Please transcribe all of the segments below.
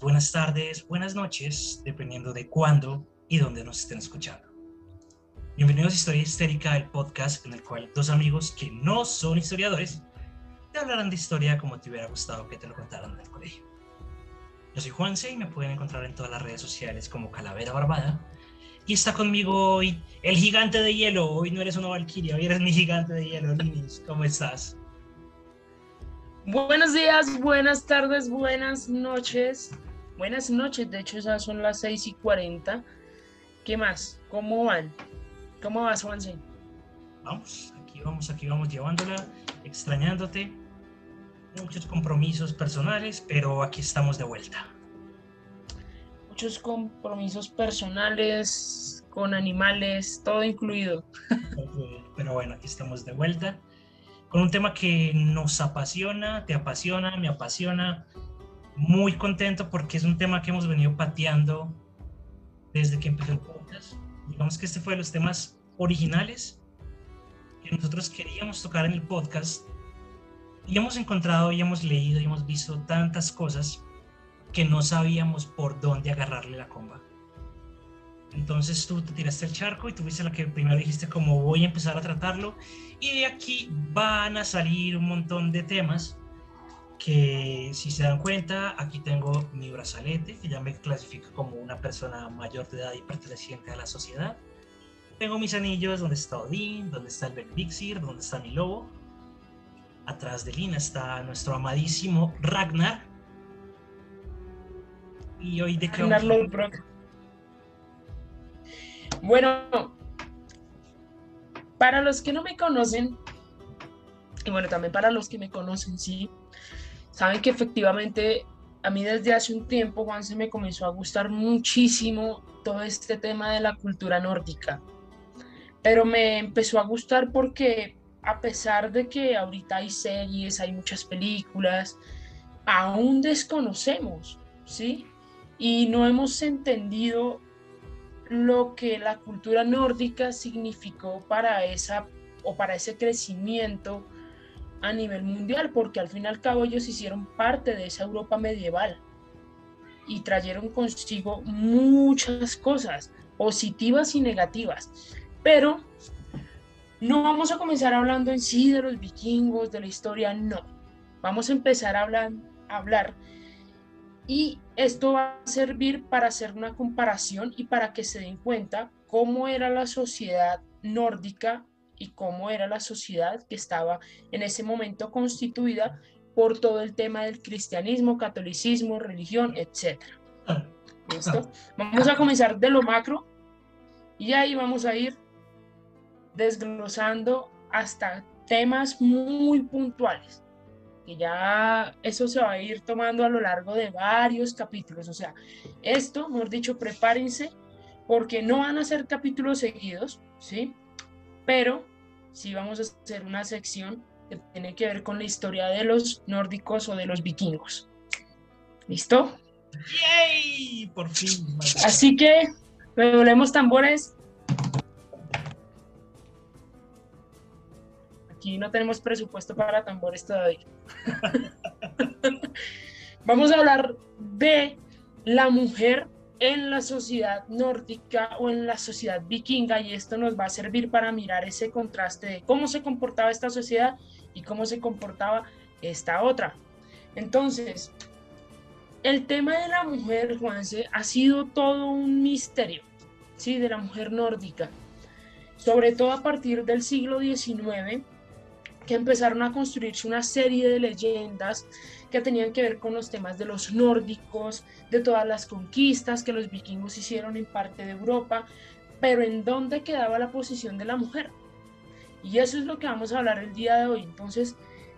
Buenas tardes, buenas noches, dependiendo de cuándo y dónde nos estén escuchando. Bienvenidos a Historia Histérica, el podcast en el cual dos amigos que no son historiadores te hablarán de historia como te hubiera gustado que te lo contaran en el colegio. Yo soy Juanse y me pueden encontrar en todas las redes sociales como Calavera Barbada. Y está conmigo hoy el gigante de hielo. Hoy no eres una valquiria, hoy eres mi gigante de hielo, Linis. ¿Cómo estás? Buenos días, buenas tardes, buenas noches. Buenas noches, de hecho esas son las 6 y 40. ¿Qué más? ¿Cómo van? ¿Cómo vas, Juanse? Vamos, aquí vamos, aquí vamos llevándola, extrañándote. Muchos compromisos personales, pero aquí estamos de vuelta. Muchos compromisos personales, con animales, todo incluido. Pero bueno, aquí estamos de vuelta con un tema que nos apasiona, te apasiona, me apasiona. Muy contento porque es un tema que hemos venido pateando desde que empezó el podcast. Digamos que este fue de los temas originales que nosotros queríamos tocar en el podcast. Y hemos encontrado y hemos leído y hemos visto tantas cosas que no sabíamos por dónde agarrarle la comba. Entonces tú te tiraste el charco y tuviste la que primero dijiste como voy a empezar a tratarlo y de aquí van a salir un montón de temas que si se dan cuenta aquí tengo mi brazalete que ya me clasifica como una persona mayor de edad y perteneciente a la sociedad. Tengo mis anillos donde está Odín, donde está el Belvixir, donde está mi lobo. Atrás de Lina está nuestro amadísimo Ragnar. Y hoy de qué bueno, para los que no me conocen, y bueno, también para los que me conocen, sí, saben que efectivamente a mí desde hace un tiempo, Juan, se me comenzó a gustar muchísimo todo este tema de la cultura nórdica. Pero me empezó a gustar porque a pesar de que ahorita hay series, hay muchas películas, aún desconocemos, ¿sí? Y no hemos entendido lo que la cultura nórdica significó para esa o para ese crecimiento a nivel mundial, porque al fin y al cabo ellos hicieron parte de esa Europa medieval y trajeron consigo muchas cosas, positivas y negativas. Pero no vamos a comenzar hablando en sí de los vikingos, de la historia, no. Vamos a empezar a hablar, a hablar y esto va a servir para hacer una comparación y para que se den cuenta cómo era la sociedad nórdica y cómo era la sociedad que estaba en ese momento constituida por todo el tema del cristianismo, catolicismo, religión, etc. ¿Listo? Vamos a comenzar de lo macro y ahí vamos a ir desglosando hasta temas muy puntuales ya eso se va a ir tomando a lo largo de varios capítulos. O sea, esto, mejor dicho, prepárense porque no van a ser capítulos seguidos, ¿sí? Pero sí vamos a hacer una sección que tiene que ver con la historia de los nórdicos o de los vikingos. ¿Listo? ¡Yay! Por fin. Así que, volvemos tambores. Aquí no tenemos presupuesto para tambores todavía. Vamos a hablar de la mujer en la sociedad nórdica o en la sociedad vikinga y esto nos va a servir para mirar ese contraste de cómo se comportaba esta sociedad y cómo se comportaba esta otra. Entonces, el tema de la mujer, Juanse, ha sido todo un misterio, ¿sí? De la mujer nórdica. Sobre todo a partir del siglo XIX, que empezaron a construirse una serie de leyendas que tenían que ver con los temas de los nórdicos, de todas las conquistas que los vikingos hicieron en parte de Europa, pero en dónde quedaba la posición de la mujer. Y eso es lo que vamos a hablar el día de hoy. Entonces,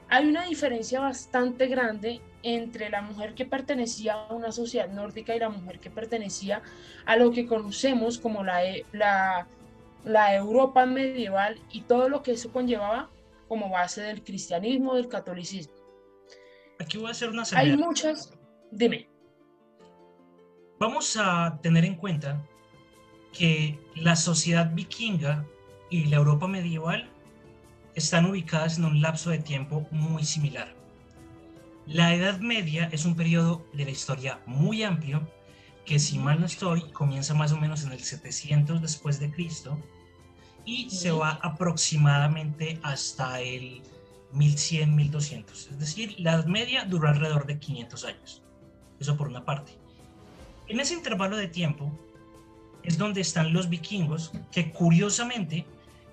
hay una diferencia bastante grande entre la mujer que pertenecía a una sociedad nórdica y la mujer que pertenecía a lo que conocemos como la, e, la, la Europa medieval y todo lo que eso conllevaba como base del cristianismo, del catolicismo. Aquí voy a hacer una Hay muchas, dime. Vamos a tener en cuenta que la sociedad vikinga y la Europa medieval están ubicadas en un lapso de tiempo muy similar. La Edad Media es un periodo de la historia muy amplio que si mal no estoy comienza más o menos en el 700 después de Cristo y se va aproximadamente hasta el 1100, 1200. Es decir, la Media duró alrededor de 500 años. Eso por una parte. En ese intervalo de tiempo es donde están los vikingos, que curiosamente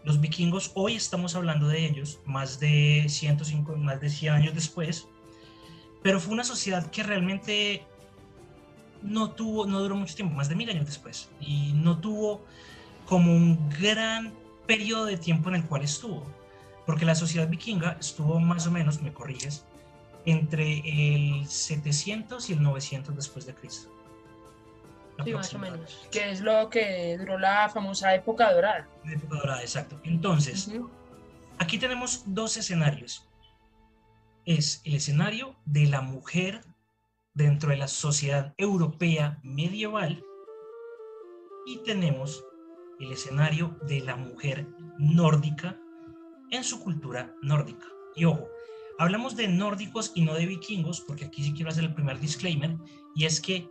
los vikingos hoy estamos hablando de ellos, más de 105, más de 100 años después, pero fue una sociedad que realmente no tuvo, no duró mucho tiempo, más de mil años después, y no tuvo como un gran periodo de tiempo en el cual estuvo, porque la sociedad vikinga estuvo más o menos, me corriges, entre el 700 y el 900 después de Cristo. Sí, más o menos. Que es lo que duró la famosa época dorada. La época dorada, exacto. Entonces, aquí tenemos dos escenarios. Es el escenario de la mujer dentro de la sociedad europea medieval y tenemos el escenario de la mujer nórdica en su cultura nórdica. Y ojo, hablamos de nórdicos y no de vikingos, porque aquí sí quiero hacer el primer disclaimer, y es que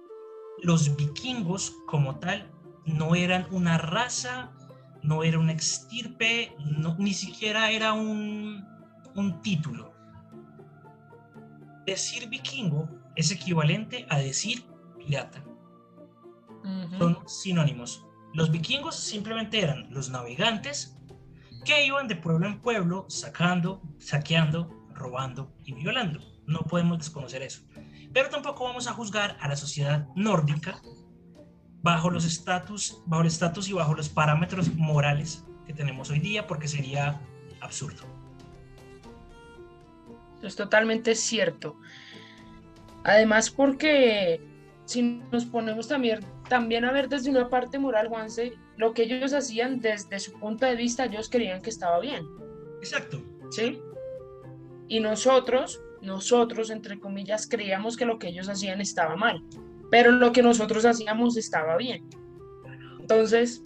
los vikingos como tal no eran una raza, no era un extirpe, ni siquiera era un, título. Decir vikingo es equivalente a decir pirata. Son sinónimos. Los vikingos simplemente eran los navegantes que iban de pueblo en pueblo sacando, saqueando, robando y violando. No podemos desconocer eso. Pero tampoco vamos a juzgar a la sociedad nórdica bajo los estatus, bajo estatus y bajo los parámetros morales que tenemos hoy día, porque sería absurdo. Es totalmente cierto. Además, porque si nos ponemos también, también a ver desde una parte moral, Juanse, lo que ellos hacían desde su punto de vista, ellos creían que estaba bien. Exacto. ¿Sí? Y nosotros, nosotros, entre comillas, creíamos que lo que ellos hacían estaba mal, pero lo que nosotros hacíamos estaba bien. Entonces...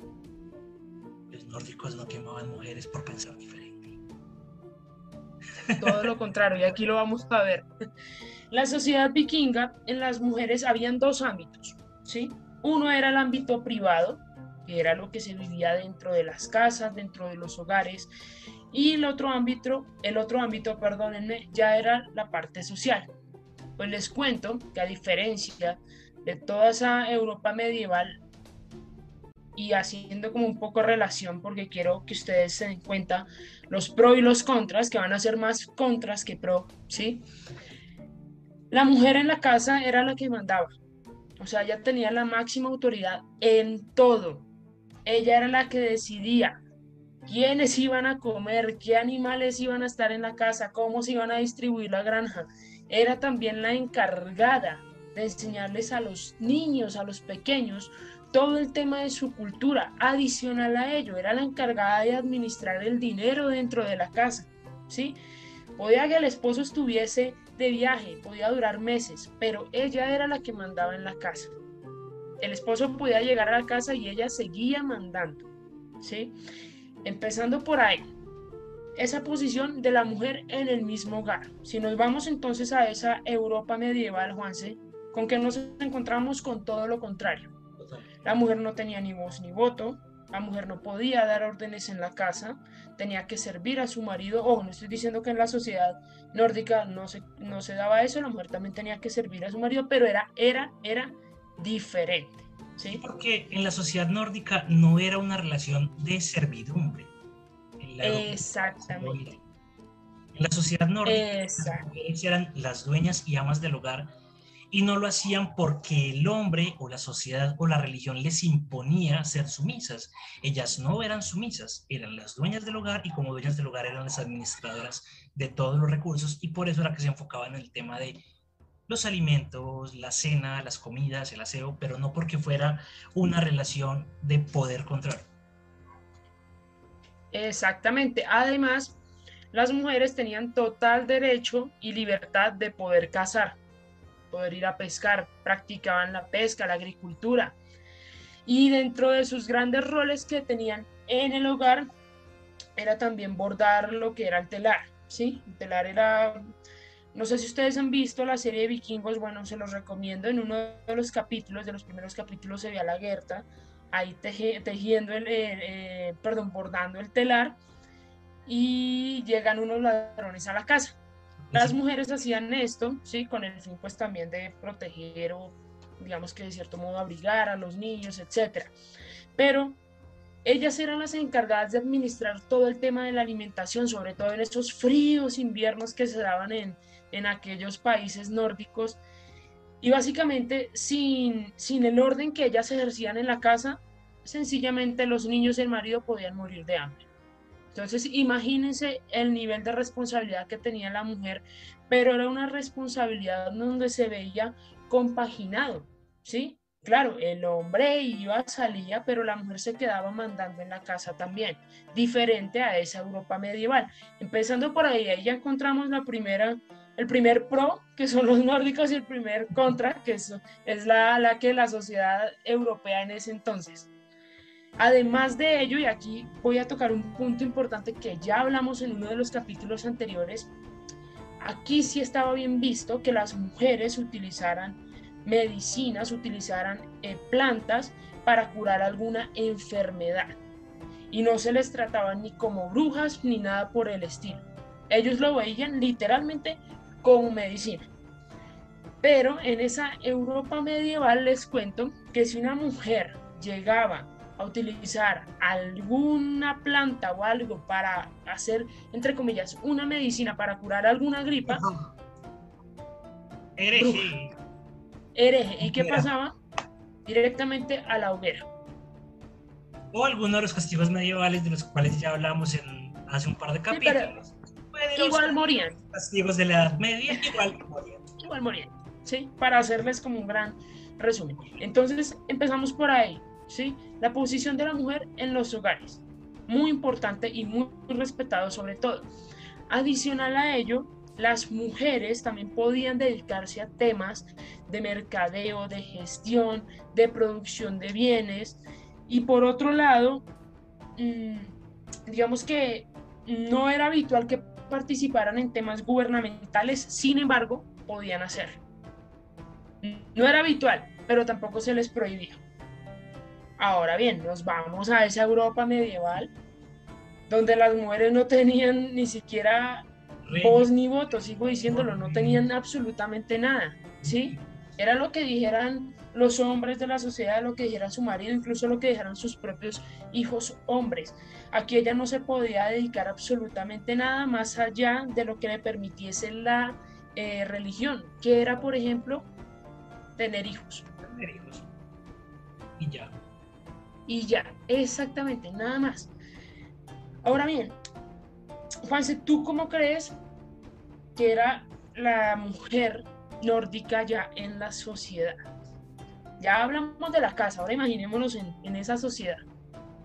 Los nórdicos no quemaban mujeres por pensar diferente. Todo lo contrario, y aquí lo vamos a ver. La sociedad vikinga, en las mujeres habían dos ámbitos, ¿sí? Uno era el ámbito privado, que era lo que se vivía dentro de las casas, dentro de los hogares, y el otro ámbito, el otro ámbito, perdónenme, ya era la parte social. Pues les cuento que a diferencia de toda esa Europa medieval y haciendo como un poco relación porque quiero que ustedes se den cuenta los pros y los contras, que van a ser más contras que pro, ¿sí? La mujer en la casa era la que mandaba, o sea, ella tenía la máxima autoridad en todo. Ella era la que decidía quiénes iban a comer, qué animales iban a estar en la casa, cómo se iban a distribuir la granja. Era también la encargada de enseñarles a los niños, a los pequeños, todo el tema de su cultura. Adicional a ello, era la encargada de administrar el dinero dentro de la casa. ¿sí? Podía que el esposo estuviese de viaje, podía durar meses, pero ella era la que mandaba en la casa. El esposo podía llegar a la casa y ella seguía mandando. ¿sí? Empezando por ahí, esa posición de la mujer en el mismo hogar. Si nos vamos entonces a esa Europa medieval, Juanse, con que nos encontramos con todo lo contrario. La mujer no tenía ni voz ni voto, la mujer no podía dar órdenes en la casa, tenía que servir a su marido. o no estoy diciendo que en la sociedad nórdica no se, no se daba eso, la mujer también tenía que servir a su marido, pero era, era, era diferente. ¿sí? Porque en la sociedad nórdica no era una relación de servidumbre. Exactamente. En la sociedad nórdica, las mujeres eran las dueñas y amas del hogar y no lo hacían porque el hombre o la sociedad o la religión les imponía ser sumisas. Ellas no eran sumisas, eran las dueñas del hogar y como dueñas del hogar eran las administradoras de todos los recursos y por eso era que se enfocaban en el tema de los alimentos, la cena, las comidas, el aseo, pero no porque fuera una relación de poder control. Exactamente. Además, las mujeres tenían total derecho y libertad de poder cazar poder ir a pescar, practicaban la pesca, la agricultura. Y dentro de sus grandes roles que tenían en el hogar era también bordar lo que era el telar, ¿sí? El telar era, no sé si ustedes han visto la serie de vikingos, bueno, se los recomiendo, en uno de los capítulos, de los primeros capítulos se ve a la Gerta ahí tejiendo, el, eh, perdón, bordando el telar y llegan unos ladrones a la casa las mujeres hacían esto, ¿sí? Con el fin pues también de proteger o digamos que de cierto modo abrigar a los niños, etc. Pero ellas eran las encargadas de administrar todo el tema de la alimentación, sobre todo en estos fríos inviernos que se daban en, en aquellos países nórdicos. Y básicamente sin, sin el orden que ellas ejercían en la casa, sencillamente los niños y el marido podían morir de hambre. Entonces, imagínense el nivel de responsabilidad que tenía la mujer, pero era una responsabilidad donde se veía compaginado, ¿sí? Claro, el hombre iba, salía, pero la mujer se quedaba mandando en la casa también, diferente a esa Europa medieval. Empezando por ahí, ahí ya encontramos la primera, el primer pro, que son los nórdicos, y el primer contra, que es, la que la sociedad europea en ese entonces. Además de ello, y aquí voy a tocar un punto importante que ya hablamos en uno de los capítulos anteriores, aquí sí estaba bien visto que las mujeres utilizaran medicinas, utilizaran eh, plantas para curar alguna enfermedad. Y no se les trataba ni como brujas ni nada por el estilo. Ellos lo veían literalmente como medicina. Pero en esa Europa medieval les cuento que si una mujer llegaba utilizar alguna planta o algo para hacer, entre comillas, una medicina para curar alguna gripa, hereje. Hereje. ¿Y qué pasaba? Directamente a la hoguera. O algunos de los castigos medievales de los cuales ya hablamos en, hace un par de capítulos. igual morían. Castigos de la Edad Media, igual morían. Igual morían, ¿sí? Para hacerles como un gran resumen. Entonces empezamos por ahí. ¿Sí? La posición de la mujer en los hogares, muy importante y muy respetado sobre todo. Adicional a ello, las mujeres también podían dedicarse a temas de mercadeo, de gestión, de producción de bienes. Y por otro lado, mm, digamos que no era habitual que participaran en temas gubernamentales, sin embargo, podían hacer. No era habitual, pero tampoco se les prohibía. Ahora bien, nos vamos a esa Europa medieval donde las mujeres no tenían ni siquiera voz ni voto, sigo diciéndolo, no tenían absolutamente nada, ¿sí? Era lo que dijeran los hombres de la sociedad, lo que dijera su marido, incluso lo que dijeran sus propios hijos hombres. Aquí ella no se podía dedicar absolutamente nada más allá de lo que le permitiese la eh, religión, que era, por ejemplo, tener hijos. Tener hijos. Y ya y ya, exactamente, nada más. Ahora bien, Juanse, ¿tú cómo crees que era la mujer nórdica ya en la sociedad? Ya hablamos de la casa, ahora imaginémonos en, en esa sociedad.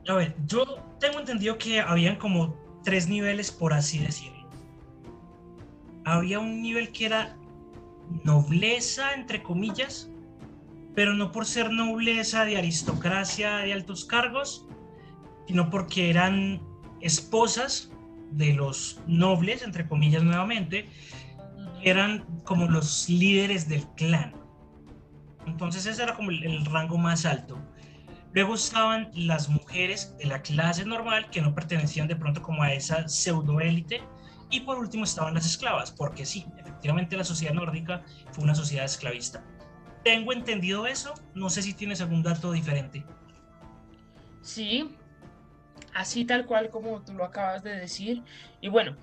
A ver, yo tengo entendido que habían como tres niveles, por así decirlo. Había un nivel que era nobleza, entre comillas, pero no por ser nobleza de aristocracia de altos cargos, sino porque eran esposas de los nobles, entre comillas nuevamente, eran como los líderes del clan. Entonces ese era como el, rango más alto. Luego estaban las mujeres de la clase normal que no pertenecían de pronto como a esa pseudoélite. Y por último estaban las esclavas, porque sí, efectivamente la sociedad nórdica fue una sociedad esclavista. Tengo entendido eso. No sé si tienes algún dato diferente. Sí, así tal cual como tú lo acabas de decir. Y bueno,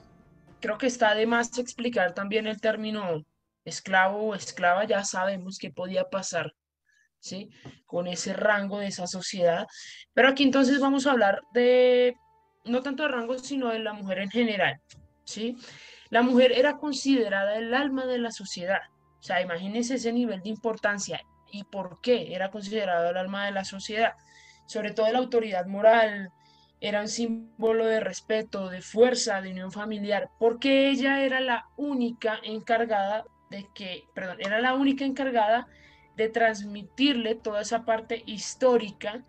creo que está de más explicar también el término esclavo o esclava, ya sabemos qué podía pasar, ¿sí? Con ese rango de esa sociedad. Pero aquí entonces vamos a hablar de, no tanto de rango, sino de la mujer en general, ¿sí? La mujer era considerada el alma de la sociedad. O sea, imagínense ese nivel de importancia y por qué era considerado el alma de la sociedad. Sobre todo la autoridad moral, era un símbolo de respeto, de fuerza, de unión familiar, porque ella era la única encargada de que, perdón, era la única encargada de transmitirle toda esa parte histórica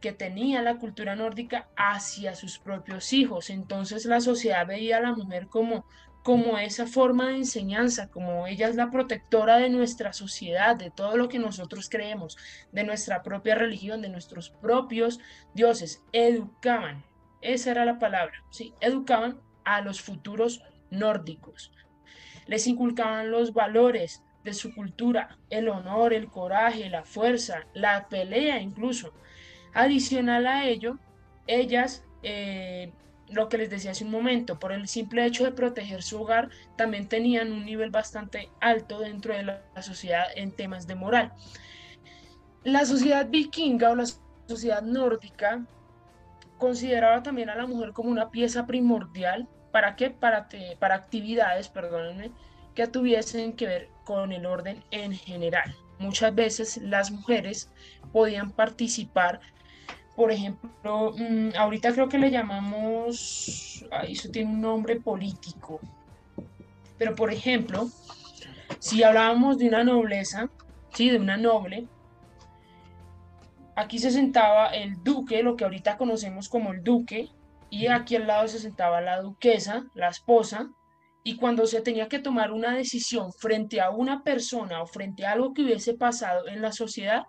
que tenía la cultura nórdica hacia sus propios hijos. Entonces la sociedad veía a la mujer como, como esa forma de enseñanza, como ella es la protectora de nuestra sociedad, de todo lo que nosotros creemos, de nuestra propia religión, de nuestros propios dioses. Educaban, esa era la palabra, ¿sí? Educaban a los futuros nórdicos les inculcaban los valores de su cultura, el honor, el coraje, la fuerza, la pelea incluso. Adicional a ello, ellas, eh, lo que les decía hace un momento, por el simple hecho de proteger su hogar, también tenían un nivel bastante alto dentro de la sociedad en temas de moral. La sociedad vikinga o la sociedad nórdica consideraba también a la mujer como una pieza primordial ¿Para qué? Para, para actividades, perdónenme, que tuviesen que ver con el orden en general. Muchas veces las mujeres podían participar, por ejemplo, mm, ahorita creo que le llamamos, eso tiene un nombre político, pero por ejemplo, si hablábamos de una nobleza, ¿sí? de una noble, aquí se sentaba el duque, lo que ahorita conocemos como el duque, y aquí al lado se sentaba la duquesa, la esposa, y cuando se tenía que tomar una decisión frente a una persona o frente a algo que hubiese pasado en la sociedad,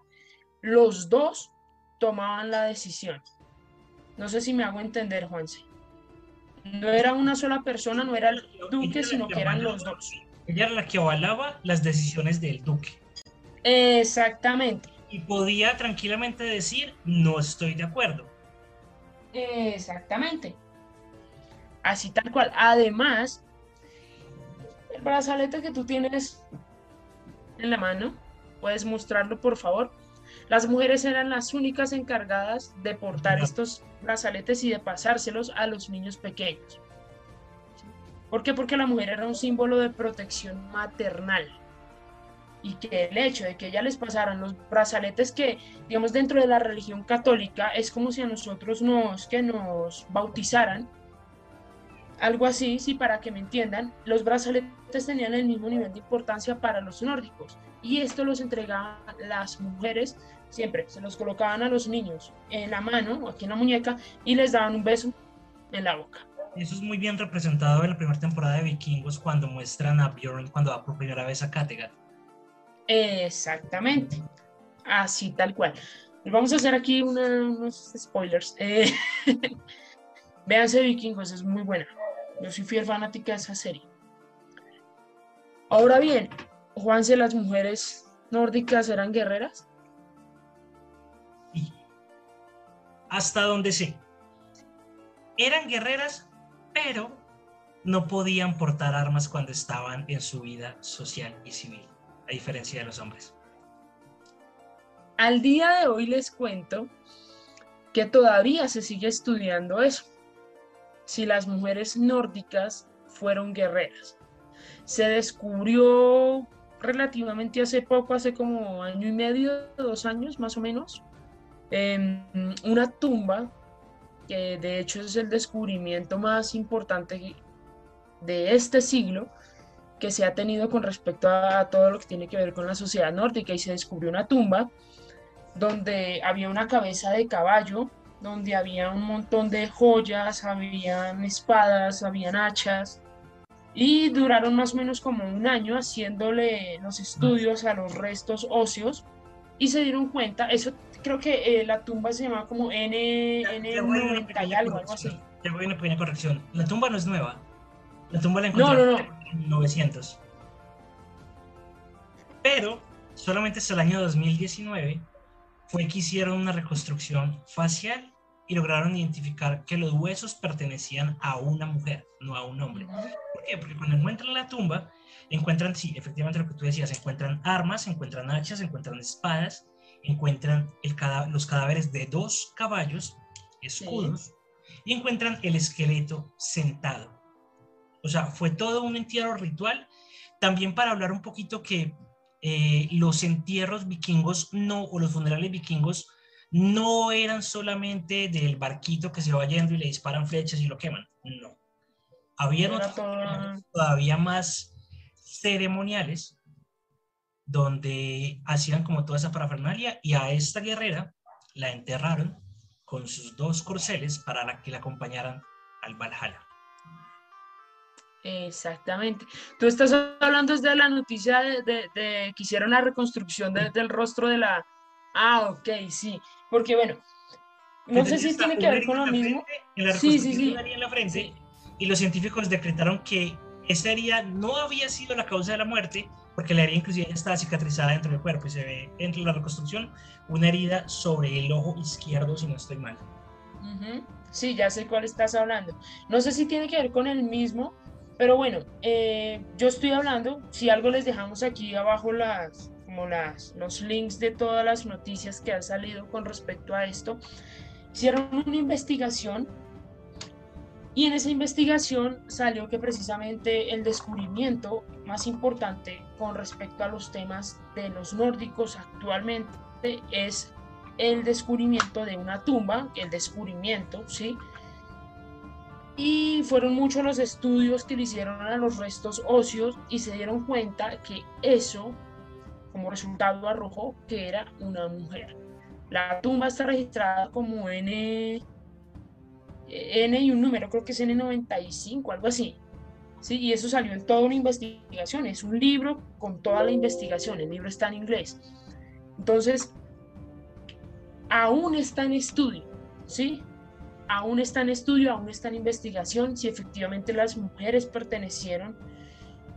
los dos tomaban la decisión. No sé si me hago entender, Juanse. No era una sola persona, no era el duque, sino que eran los dos. Ella era la que avalaba las decisiones del duque. Exactamente. Y podía tranquilamente decir, no estoy de acuerdo Exactamente. Así tal cual. Además, el brazalete que tú tienes en la mano, puedes mostrarlo por favor. Las mujeres eran las únicas encargadas de portar estos brazaletes y de pasárselos a los niños pequeños. ¿Por qué? Porque la mujer era un símbolo de protección maternal y que el hecho de que ella les pasaran los brazaletes que, digamos, dentro de la religión católica es como si a nosotros nos, que nos bautizaran, algo así, sí, para que me entiendan, los brazaletes tenían el mismo nivel de importancia para los nórdicos y esto los entregaban las mujeres siempre, se los colocaban a los niños en la mano o aquí en la muñeca y les daban un beso en la boca. Eso es muy bien representado en la primera temporada de Vikingos cuando muestran a Bjorn cuando va por primera vez a Kattegat Exactamente, así tal cual. Vamos a hacer aquí unos spoilers. Eh, véanse Vikingos, es muy buena. Yo soy fiel fanática de esa serie. Ahora bien, Juanse, las mujeres nórdicas eran guerreras. Hasta donde sé. Eran guerreras, pero no podían portar armas cuando estaban en su vida social y civil a diferencia de los hombres. Al día de hoy les cuento que todavía se sigue estudiando eso, si las mujeres nórdicas fueron guerreras. Se descubrió relativamente hace poco, hace como año y medio, dos años más o menos, en una tumba, que de hecho es el descubrimiento más importante de este siglo, que se ha tenido con respecto a todo lo que tiene que ver con la sociedad nórdica y se descubrió una tumba donde había una cabeza de caballo, donde había un montón de joyas, habían espadas, habían hachas y duraron más o menos como un año haciéndole los estudios a los restos óseos y se dieron cuenta, eso creo que eh, la tumba se llama como N, N90 y algo, algo así. Te voy a una pequeña corrección, la tumba no es nueva, la tumba la encontraron no, no, no. en 900. Pero solamente hasta el año 2019 fue que hicieron una reconstrucción facial y lograron identificar que los huesos pertenecían a una mujer, no a un hombre. qué? Porque cuando encuentran la tumba, encuentran, sí, efectivamente lo que tú decías, encuentran armas, encuentran hachas, encuentran espadas, encuentran el los cadáveres de dos caballos, escudos, y encuentran el esqueleto sentado. O sea, fue todo un entierro ritual. También para hablar un poquito que eh, los entierros vikingos no, o los funerales vikingos no eran solamente del barquito que se va yendo y le disparan flechas y lo queman. No. Había todavía más ceremoniales donde hacían como toda esa parafernalia y a esta guerrera la enterraron con sus dos corceles para que la acompañaran al Valhalla. Exactamente. Tú estás hablando desde la noticia de, que hicieron la reconstrucción del rostro de la... Ah, ok, sí. Porque bueno, no sé si tiene que ver con lo mismo. sí, sí, sí. En la frente, Y los científicos decretaron que esa herida no había sido la causa de la muerte, porque la herida inclusive estaba cicatrizada dentro del cuerpo y se ve dentro de la reconstrucción una herida sobre el ojo izquierdo, si no estoy mal. Sí, ya sé cuál estás hablando. No sé si tiene que ver con el mismo, pero bueno, eh, yo estoy hablando, si algo les dejamos aquí abajo las, como las, los links de todas las noticias que han salido con respecto a esto, hicieron una investigación y en esa investigación salió que precisamente el descubrimiento más importante con respecto a los temas de los nórdicos actualmente es el descubrimiento de una tumba, el descubrimiento, ¿sí? Y fueron muchos los estudios que le hicieron a los restos óseos y se dieron cuenta que eso, como resultado, arrojó que era una mujer. La tumba está registrada como N, N y un número, creo que es N95, algo así. Sí, y eso salió en toda una investigación. Es un libro con toda la investigación. El libro está en inglés. Entonces, aún está en estudio, ¿sí? Aún está en estudio, aún está en investigación si efectivamente las mujeres pertenecieron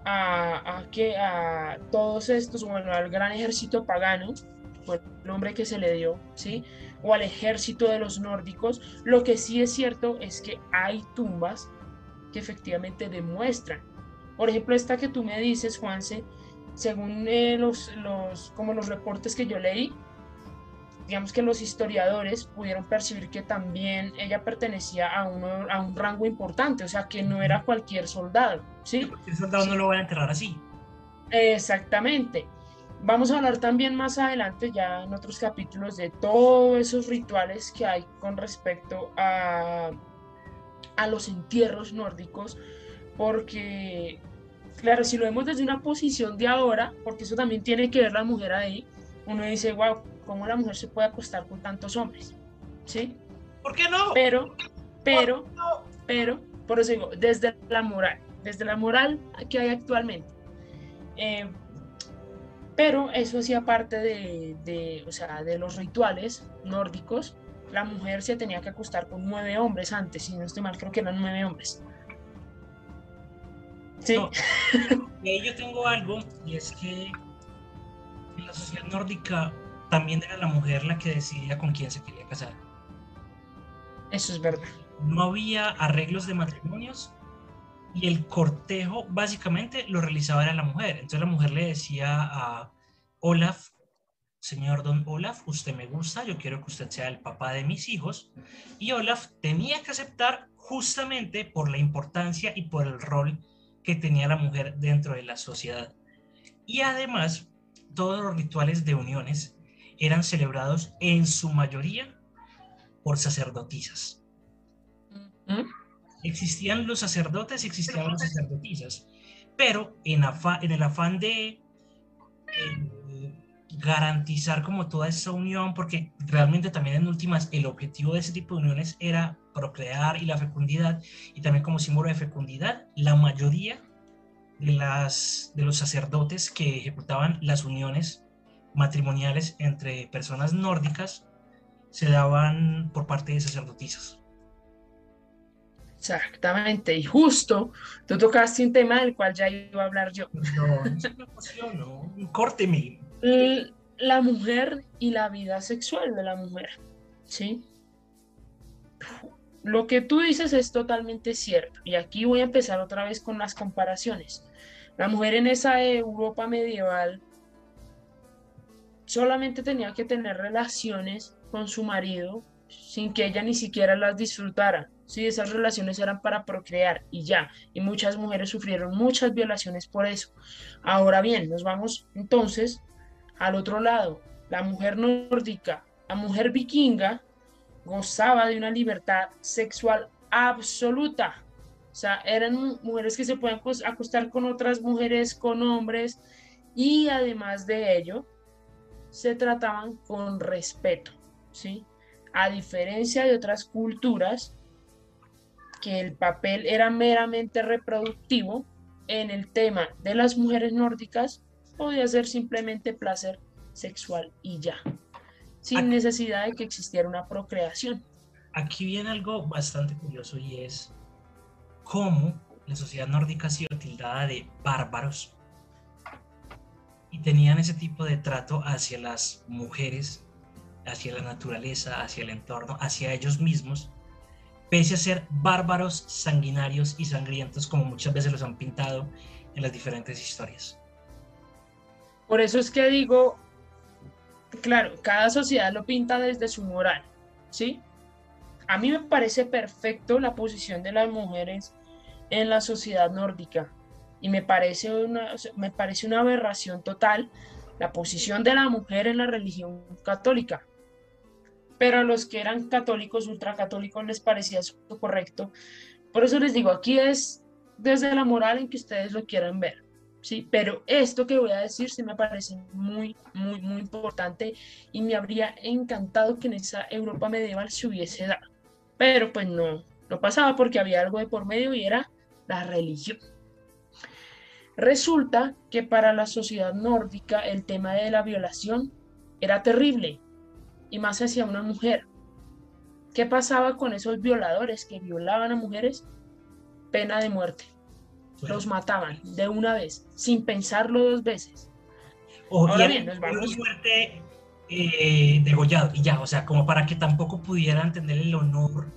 a, que, a todos estos, bueno, al gran ejército pagano, fue el nombre que se le dio, ¿sí? O al ejército de los nórdicos. Lo que sí es cierto es que hay tumbas que efectivamente demuestran. Por ejemplo, esta que tú me dices, Juanse, según eh, los, los, como los reportes que yo leí, digamos que los historiadores pudieron percibir que también ella pertenecía a, uno, a un rango importante, o sea, que no era cualquier soldado, ¿sí? Cualquier soldado no lo van a enterrar así. Exactamente. Vamos a hablar también más adelante, ya en otros capítulos, de todos esos rituales que hay con respecto a, a los entierros nórdicos, porque, claro, si lo vemos desde una posición de ahora, porque eso también tiene que ver la mujer ahí, uno dice, wow, ¿cómo la mujer se puede acostar con tantos hombres? ¿Sí? ¿Por qué no? Pero, pero, pero, por eso digo, desde la moral, desde la moral que hay actualmente. Eh, pero eso hacía parte de, de, o sea, de los rituales nórdicos. La mujer se tenía que acostar con nueve hombres antes, si no estoy mal, creo que eran nueve hombres. Sí. yo tengo algo, y es que en la sociedad nórdica también era la mujer la que decidía con quién se quería casar. Eso es verdad. No había arreglos de matrimonios y el cortejo básicamente lo realizaba era la mujer. Entonces la mujer le decía a Olaf, señor don Olaf, usted me gusta, yo quiero que usted sea el papá de mis hijos. Y Olaf tenía que aceptar justamente por la importancia y por el rol que tenía la mujer dentro de la sociedad. Y además, todos los rituales de uniones eran celebrados en su mayoría por sacerdotisas. Existían los sacerdotes y existían las sacerdotisas, pero en, en el afán de garantizar como toda esa unión, porque realmente también en últimas el objetivo de ese tipo de uniones era procrear y la fecundidad, y también como símbolo de fecundidad, la mayoría de, las, de los sacerdotes que ejecutaban las uniones matrimoniales entre personas nórdicas se daban por parte de sacerdotisas. Exactamente, y justo tú tocaste un tema del cual ya iba a hablar yo. No, no, no, córteme. La mujer y la vida sexual de la mujer, ¿sí? lo que tú dices es totalmente cierto. Y aquí voy a empezar otra vez con las comparaciones. La mujer en esa Europa medieval solamente tenía que tener relaciones con su marido sin que ella ni siquiera las disfrutara. Sí, esas relaciones eran para procrear y ya. Y muchas mujeres sufrieron muchas violaciones por eso. Ahora bien, nos vamos entonces al otro lado. La mujer nórdica, la mujer vikinga, gozaba de una libertad sexual absoluta. O sea, eran mujeres que se pueden acostar con otras mujeres, con hombres, y además de ello, se trataban con respeto, ¿sí? A diferencia de otras culturas, que el papel era meramente reproductivo, en el tema de las mujeres nórdicas podía ser simplemente placer sexual y ya, sin necesidad de que existiera una procreación. Aquí viene algo bastante curioso y es cómo la sociedad nórdica ha sido tildada de bárbaros y tenían ese tipo de trato hacia las mujeres, hacia la naturaleza, hacia el entorno, hacia ellos mismos, pese a ser bárbaros, sanguinarios y sangrientos como muchas veces los han pintado en las diferentes historias. Por eso es que digo, claro, cada sociedad lo pinta desde su moral, ¿sí? A mí me parece perfecto la posición de las mujeres en la sociedad nórdica y me parece una, me parece una aberración total la posición de la mujer en la religión católica pero a los que eran católicos, ultracatólicos, les parecía eso correcto. Por eso les digo, aquí es desde la moral en que ustedes lo quieran ver, ¿sí? Pero esto que voy a decir sí me parece muy, muy, muy importante y me habría encantado que en esa Europa medieval se hubiese dado. Pero pues no, no pasaba porque había algo de por medio y era la religión. Resulta que para la sociedad nórdica el tema de la violación era terrible, y más hacia una mujer. ¿Qué pasaba con esos violadores que violaban a mujeres? Pena de muerte. Los mataban de una vez, sin pensarlo dos veces. O Ahora bien, nos vamos. muerte eh, degollado y ya, o sea, como para que tampoco pudieran tener el honor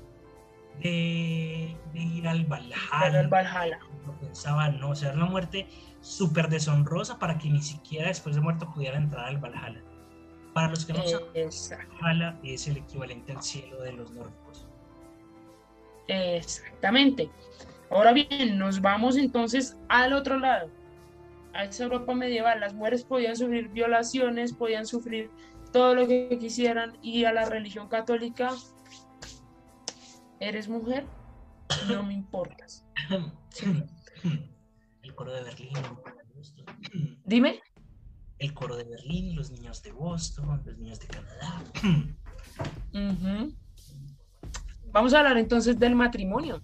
de, ir al Valhalla. Al Valhalla. No pensaban, no, o sea, era una muerte súper deshonrosa para que ni siquiera después de muerto pudiera entrar al Valhalla. Para los que no saben, Valhalla es el equivalente al cielo de los nórdicos. Exactamente. Ahora bien, nos vamos entonces al otro lado, a esa Europa medieval. Las mujeres podían sufrir violaciones, podían sufrir todo lo que quisieran y a la religión católica, eres mujer, no me importas. El coro de Berlín. Dime el coro de Berlín, los niños de Boston, los niños de Canadá. Vamos a hablar entonces del matrimonio.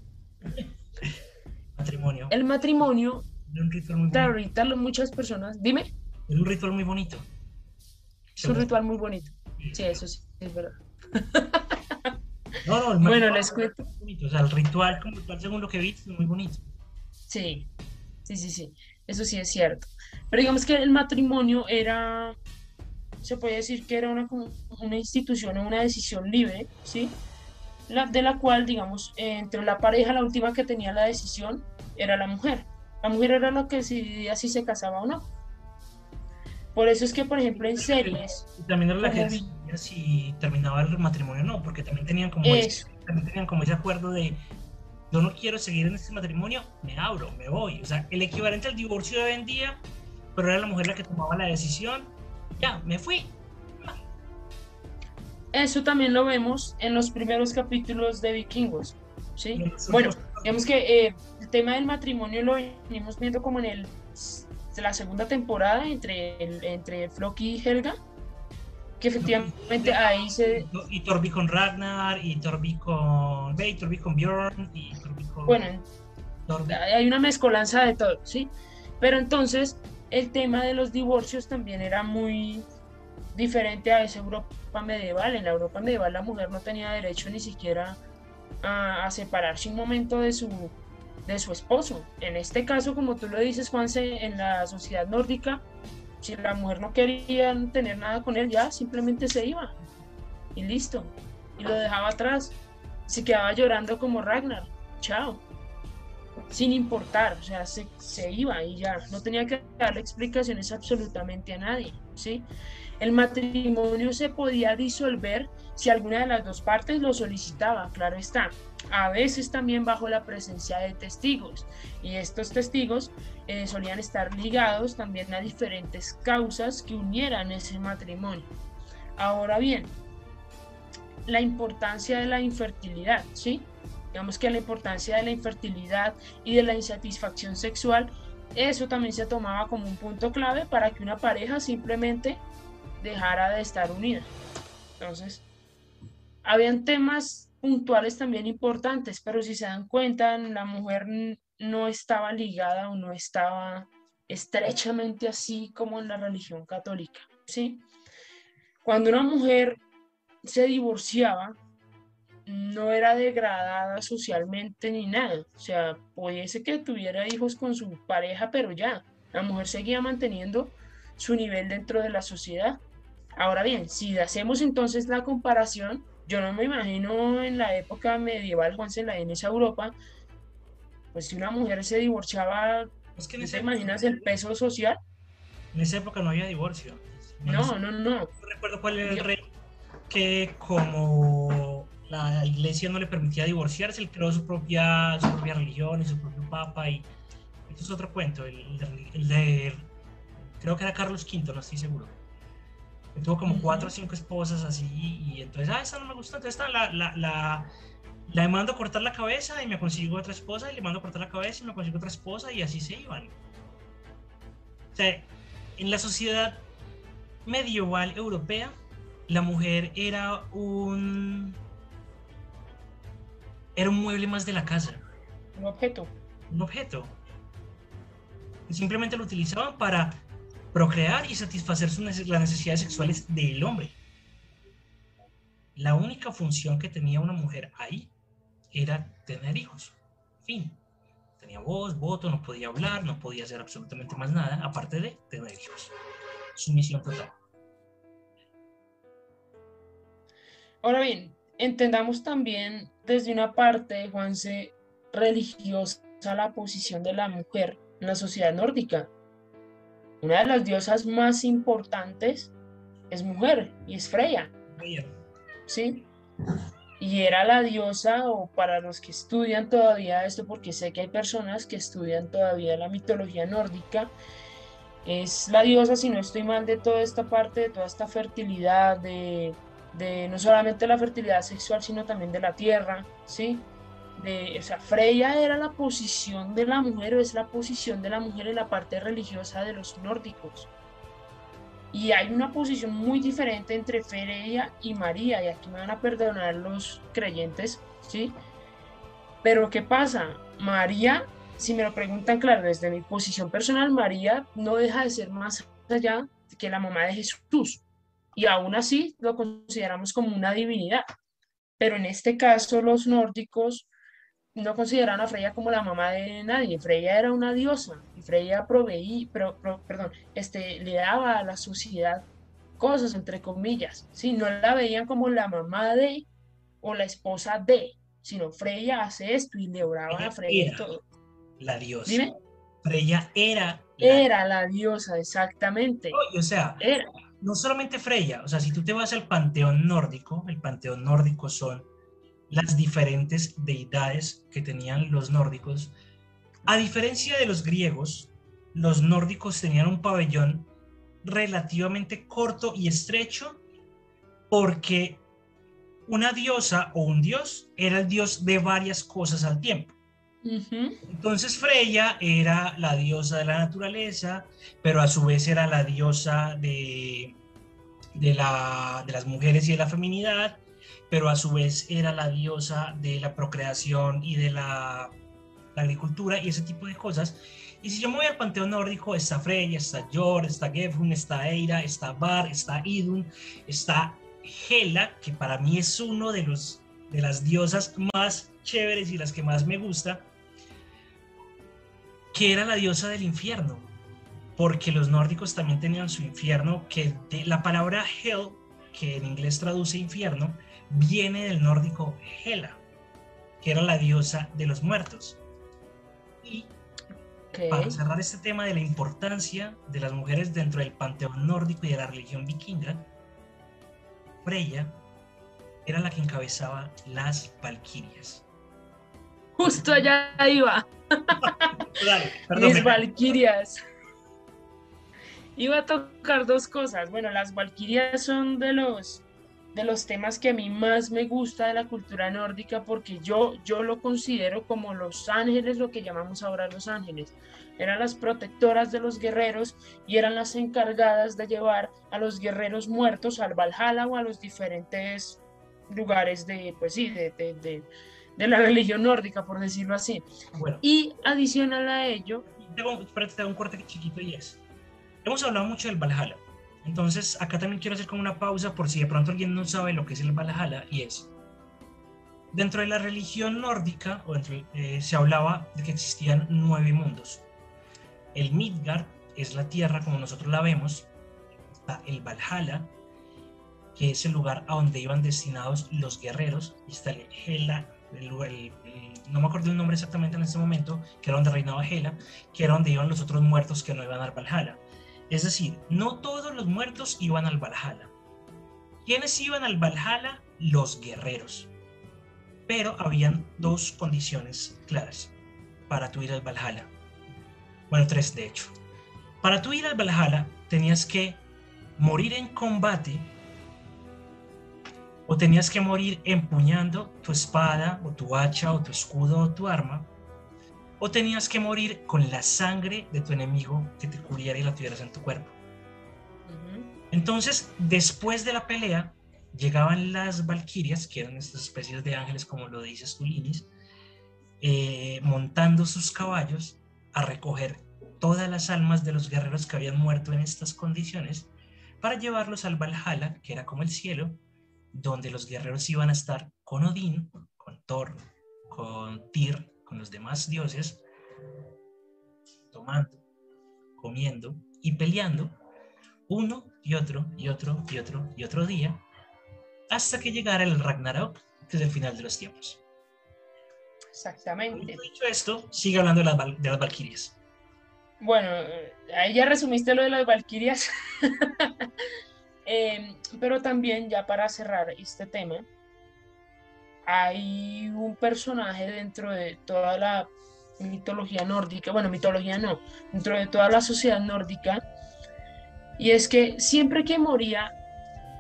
matrimonio. El matrimonio. un ritual muy bonito. ahorita muchas personas. Dime. Es un ritual muy bonito. Es un ritual muy bonito. Sí, eso sí, es verdad. No, no, el bueno, les cuento. O sea, el ritual como tal, según lo que vi, es muy bonito. Sí, sí, sí, sí. Eso sí es cierto. Pero digamos que el matrimonio era, se puede decir que era una, una institución o una decisión libre, ¿sí? La, de la cual, digamos, entre la pareja, la última que tenía la decisión era la mujer. La mujer era la que decidía si se casaba o no. Por eso es que, por ejemplo, en series... Y también era la que si terminaba el matrimonio o no, porque también tenían como, también tenían como ese acuerdo de yo no quiero seguir en este matrimonio, me abro, me voy. O sea, el equivalente al divorcio de hoy en día, pero era la mujer la que tomaba la decisión, ya, me fui. Eso también lo vemos en los primeros capítulos de Vikingos. ¿sí? Bueno, digamos que eh, el tema del matrimonio lo venimos viendo como en el, la segunda temporada entre, entre Floki y Helga que efectivamente ahí se... Y Torbi con Ragnar, y Torbi con... Ve, y Torbi con Bjorn, y Torbi con... Bueno, hay una mezcolanza de todo, ¿sí? Pero entonces el tema de los divorcios también era muy diferente a esa Europa medieval. En la Europa medieval la mujer no tenía derecho ni siquiera a, separarse un momento de su, de su esposo. En este caso, como tú lo dices, Juanse, en la sociedad nórdica, si la mujer no quería tener nada con él, ya simplemente se iba. Y listo. Y lo dejaba atrás. se quedaba llorando como Ragnar. Chao. Sin importar, o sea, se, se iba y ya. No tenía que darle explicaciones absolutamente a nadie, ¿sí? El matrimonio se podía disolver si alguna de las dos partes lo solicitaba, claro está. A veces también bajo la presencia de testigos. Y estos testigos eh, solían estar ligados también a diferentes causas que unieran ese matrimonio. Ahora bien, la importancia de la infertilidad, ¿sí? Digamos que la importancia de la infertilidad y de la insatisfacción sexual, eso también se tomaba como un punto clave para que una pareja simplemente dejara de estar unida. Entonces, habían temas puntuales también importantes, pero si se dan cuenta, la mujer no estaba ligada o no estaba estrechamente así como en la religión católica, ¿sí? Cuando una mujer se divorciaba, no era degradada socialmente ni nada. O sea, pudiese que tuviera hijos con su pareja, pero ya, la mujer seguía manteniendo su nivel dentro de la sociedad. Ahora bien, si hacemos entonces la comparación, yo no me imagino en la época medieval, Juan en esa Europa, pues si una mujer se divorciaba, es que ¿te imaginas el peso social? En esa época no había divorcio. No, no, no. No recuerdo cuál era el rey que como la iglesia no le permitía divorciarse, él creó su propia, su propia religión y su propio papa y esto es otro cuento, el, de, creo que era Carlos V, no estoy seguro. Tuvo como cuatro o cinco esposas así y entonces, ah, esa no me gusta, entonces la, la, la, la mando a cortar la cabeza y me consigo otra esposa y le mando a cortar la cabeza y me consigo otra esposa y así se iban. O sea, en la sociedad medieval europea, la mujer era un era un mueble más de la casa. Un objeto. Un objeto. simplemente lo utilizaban para procrear y satisfacer las necesidades sexuales del hombre. La única función que tenía una mujer ahí era tener hijos. Fin. Tenía voz, voto, no podía hablar, no podía hacer absolutamente más nada, aparte de tener hijos. Sumisión total. Ahora bien, entendamos también desde una parte, Juanse, religiosa la posición de la mujer en la sociedad nórdica. Una de las diosas más importantes es mujer y es Freya. ¿Sí? Y era la diosa, o para los que estudian todavía esto, porque sé que hay personas que estudian todavía la mitología nórdica, es la diosa, si no estoy mal, de toda esta parte, de toda esta fertilidad, de de no solamente la fertilidad sexual, sino también de la tierra, ¿sí? O sea, Freya era la posición de la mujer, o es la posición de la mujer en la parte religiosa de los nórdicos. Y hay una posición muy diferente entre Freya y María, y aquí me van a perdonar los creyentes, ¿sí? Pero ¿qué pasa? María, si me lo preguntan claro, desde mi posición personal, María no deja de ser más allá que la mamá de Jesús y aún así lo consideramos como una divinidad. Pero en este caso los nórdicos no consideran a Freya como la mamá de nadie. Freya era una diosa y Freya proveía, perdón, este, le daba a la sociedad cosas, entre comillas. ¿sí? No la veían como la mamá de o la esposa de, sino Freya hace esto y le oraba a Freya todo. La diosa. Freya era. La... Era la diosa, exactamente. o sea, era no solamente Freya, o sea, si tú te vas al panteón nórdico, el panteón nórdico son las diferentes deidades que tenían los nórdicos. A diferencia de los griegos, los nórdicos tenían un pabellón relativamente corto y estrecho porque una diosa o un dios era el dios de varias cosas al tiempo. Entonces Freya era la diosa de la naturaleza, pero a su vez era la diosa de, de, la, de las mujeres y de la feminidad, pero a su vez era la diosa de la procreación y de la, agricultura y ese tipo de cosas. Y si yo me voy al panteón nórdico, está Freya, está Jor, está Gefun, está Eira, está Bar, está Idun, está Hela, que para mí es uno de los de las diosas más chéveres y las que más me gusta, que era la diosa del infierno, porque los nórdicos también tenían su infierno, que de, la palabra hell, que en inglés traduce infierno, viene del nórdico hela, que era la diosa de los muertos. Y para cerrar este tema de la importancia de las mujeres dentro del panteón nórdico y de la religión vikinga, Freya era la que encabezaba las valquirias. Justo allá iba. Las valquirias. Iba a tocar dos cosas. Bueno, las valquirias son de los de los temas que a mí más me gusta de la cultura nórdica porque yo, yo lo considero como los ángeles, lo que llamamos ahora los ángeles. Eran las protectoras de los guerreros y eran las encargadas de llevar a los guerreros muertos al Valhalla o a los diferentes lugares de, pues sí, de, de, de, la religión nórdica, por decirlo así. Y adicional a ello... Tengo, espérate, tengo un corte chiquito y es. Hemos hablado mucho del Valhalla entonces, acá también quiero hacer como una pausa por si de pronto alguien no sabe lo que es el Valhalla y es. Dentro de la religión nórdica eh, se hablaba de que existían nueve mundos. El Midgard es la tierra como nosotros la vemos. El Valhalla, que es el lugar a donde iban destinados los guerreros. Y está el Hela, no me acuerdo el nombre exactamente en este momento, que era donde reinaba Hela, que era donde iban los otros muertos que no iban al Valhalla. Es decir, no todos los muertos iban al Valhalla. ¿Quiénes iban al Valhalla? Los guerreros. Pero habían dos condiciones claras para tu ir al Valhalla. Bueno, tres de hecho. Para tu ir al Valhalla tenías que morir en combate o tenías que morir empuñando tu espada o tu hacha o tu escudo o tu arma o tenías que morir con la sangre de tu enemigo que te cubriera y la tuvieras en tu cuerpo. Entonces, después de la pelea, llegaban las valquirias, que eran estas especies de ángeles, como lo dices tú, Linis, eh, montando sus caballos a recoger todas las almas de los guerreros que habían muerto en estas condiciones para llevarlos al Valhalla, que era como el cielo, donde los guerreros iban a estar con Odín, con Thor, con Tyr con los demás dioses, tomando, comiendo y peleando uno y otro y otro y otro y otro día hasta que llegara el Ragnarok, que es el final de los tiempos. Exactamente. Dicho esto, sigue hablando de las, de las Valquirias. Bueno, ahí ya resumiste lo de las Valquirias. Em, pero también, ya para cerrar este tema, hay un personaje dentro de toda la mitología nórdica, bueno, mitología no, dentro de toda la sociedad nórdica, y es que siempre que moría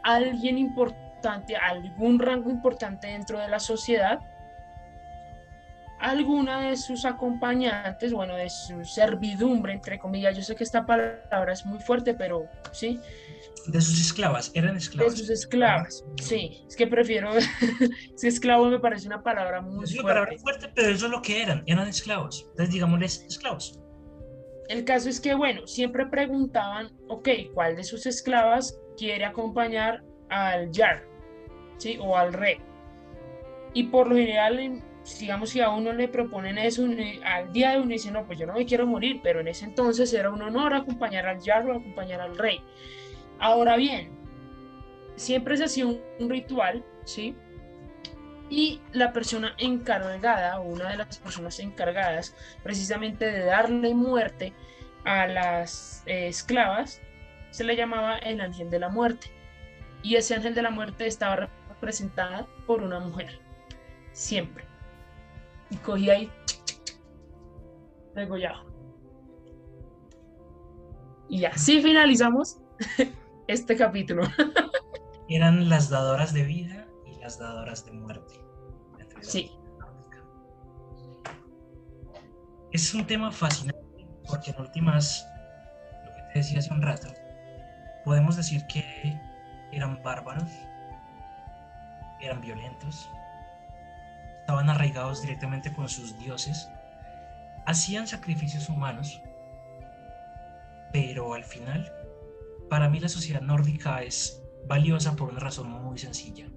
alguien importante, algún rango importante dentro de la sociedad, alguna de sus acompañantes, bueno, de su servidumbre, entre comillas, yo sé que esta palabra es muy fuerte, pero sí, de sus esclavas, eran esclavas. De sus esclavas, sí. Es que prefiero. si esclavo me parece una palabra muy es una fuerte. palabra fuerte, pero eso es lo que eran, eran esclavos. Entonces, digámosles esclavos. El caso es que, bueno, siempre preguntaban, ok, ¿cuál de sus esclavas quiere acompañar al Yar? ¿Sí? O al rey. Y por lo general, digamos, si a uno le proponen eso, al día de uno dice, no, pues yo no me quiero morir, pero en ese entonces era un honor acompañar al Yar o acompañar al rey. Ahora bien, siempre se hacía un, ritual, ¿sí? Y la persona encargada, o una de las personas encargadas precisamente de darle muerte a las eh, esclavas, se le llamaba el ángel de la muerte. Y ese ángel de la muerte estaba representada por una mujer, siempre. Y cogía ahí, degollado. Y así finalizamos este capítulo. Eran las dadoras de vida y las dadoras de muerte. Sí. Es un tema fascinante porque en últimas, lo que te decía hace un rato, podemos decir que eran bárbaros, eran violentos, estaban arraigados directamente con sus dioses, hacían sacrificios humanos, pero al final para mí la sociedad nórdica es valiosa por una razón muy sencilla.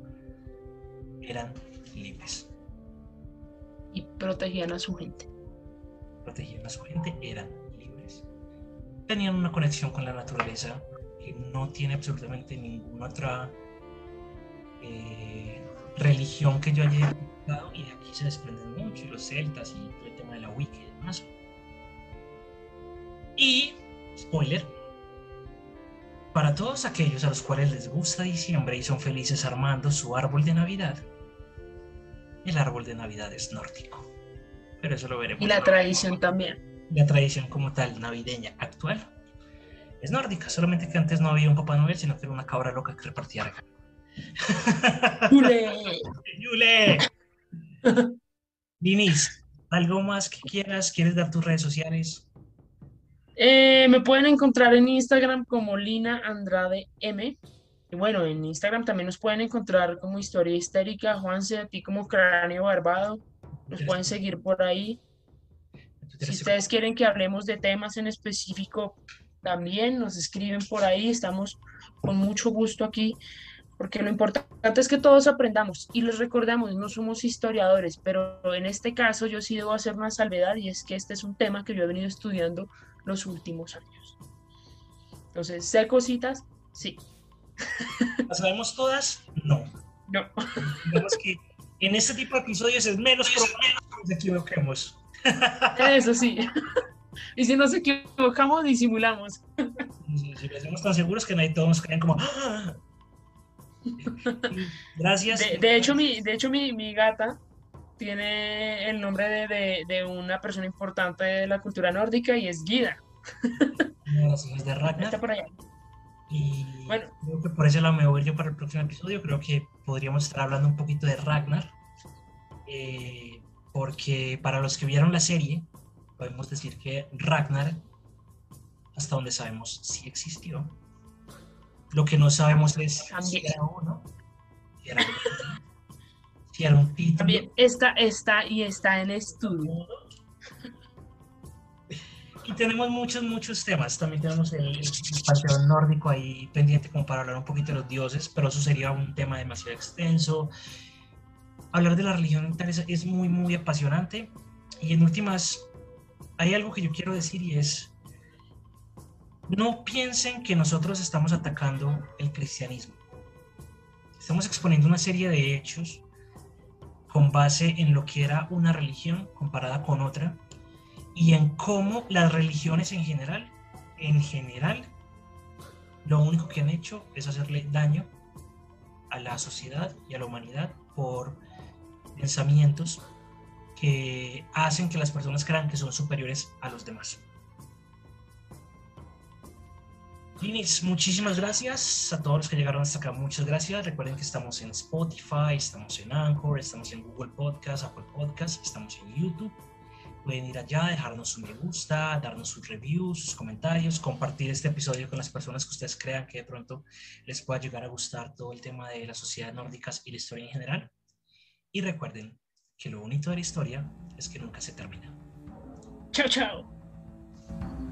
Eran libres. Y protegían a su gente. Protegían a su gente, eran libres. Tenían una conexión con la naturaleza que no tiene absolutamente ninguna otra eh, religión que yo haya y de aquí se desprenden mucho, los celtas y todo el tema de la wiki y demás. Y, spoiler, para todos aquellos a los cuales les gusta diciembre y son felices armando su árbol de Navidad, el árbol de Navidad es nórdico. Pero eso lo veremos. Y la tradición también. La tradición como tal navideña actual es nórdica, solamente que antes no había un Papá Noel, sino que era una cabra loca que repartía regalos. ¡Yule! ¡Yule! Dinis, ¿algo más que quieras? ¿Quieres dar tus redes sociales? Eh, me pueden encontrar en Instagram como Lina Andrade M. Y bueno, en Instagram también nos pueden encontrar como Historia Histérica, Juanse, a ti como Cráneo Barbado. Nos pueden seguir por ahí. Si ustedes quieren que hablemos de temas en específico, también nos escriben por ahí. Estamos con mucho gusto aquí porque lo importante es que todos aprendamos y les recordamos, no somos historiadores, pero en este caso yo sí debo hacer una salvedad y es que este es un tema que yo he venido estudiando los últimos años. Entonces, ¿sé cositas? Sí. ¿Las sabemos todas? No. No. Digamos que en este tipo de episodios es menos probable que nos equivoquemos. Eso sí. Y si nos equivocamos, disimulamos. Si lo hacemos tan seguros que nadie todos nos creen como... ¡Ah! Gracias. De, hecho, mi, de hecho mi, mi, gata tiene el nombre de, de, de, una persona importante de la cultura nórdica y es Guida. Gracias, de Ragnar. Está por allá. Y bueno. creo que por eso la me voy yo para el próximo episodio. Creo que podríamos estar hablando un poquito de Ragnar. Eh, porque para los que vieron la serie, podemos decir que Ragnar, hasta donde sabemos, sí existió lo que no sabemos es si era uno, si era, si era un título. También está, está y está en estudio. Y tenemos muchos, muchos temas. También tenemos el, el, panteón nórdico ahí pendiente como para hablar un poquito de los dioses, pero eso sería un tema demasiado extenso. Hablar de la religión es, es muy, muy apasionante. Y en últimas, hay algo que yo quiero decir y es, no piensen que nosotros estamos atacando el cristianismo. Estamos exponiendo una serie de hechos con base en lo que era una religión comparada con otra y en cómo las religiones en general, en general, lo único que han hecho es hacerle daño a la sociedad y a la humanidad por pensamientos que hacen que las personas crean que son superiores a los demás. Linis, muchísimas gracias a todos los que llegaron hasta acá. Muchas gracias. Recuerden que estamos en Spotify, estamos en Anchor, estamos en Google Podcast, Apple Podcast, estamos en YouTube. Pueden ir allá, dejarnos su me gusta, darnos sus reviews, sus comentarios, compartir este episodio con las personas que ustedes crean que de pronto les pueda llegar a gustar todo el tema de las sociedades nórdicas y la historia en general. Y recuerden que lo bonito de la historia es que nunca se termina. Chao, chao.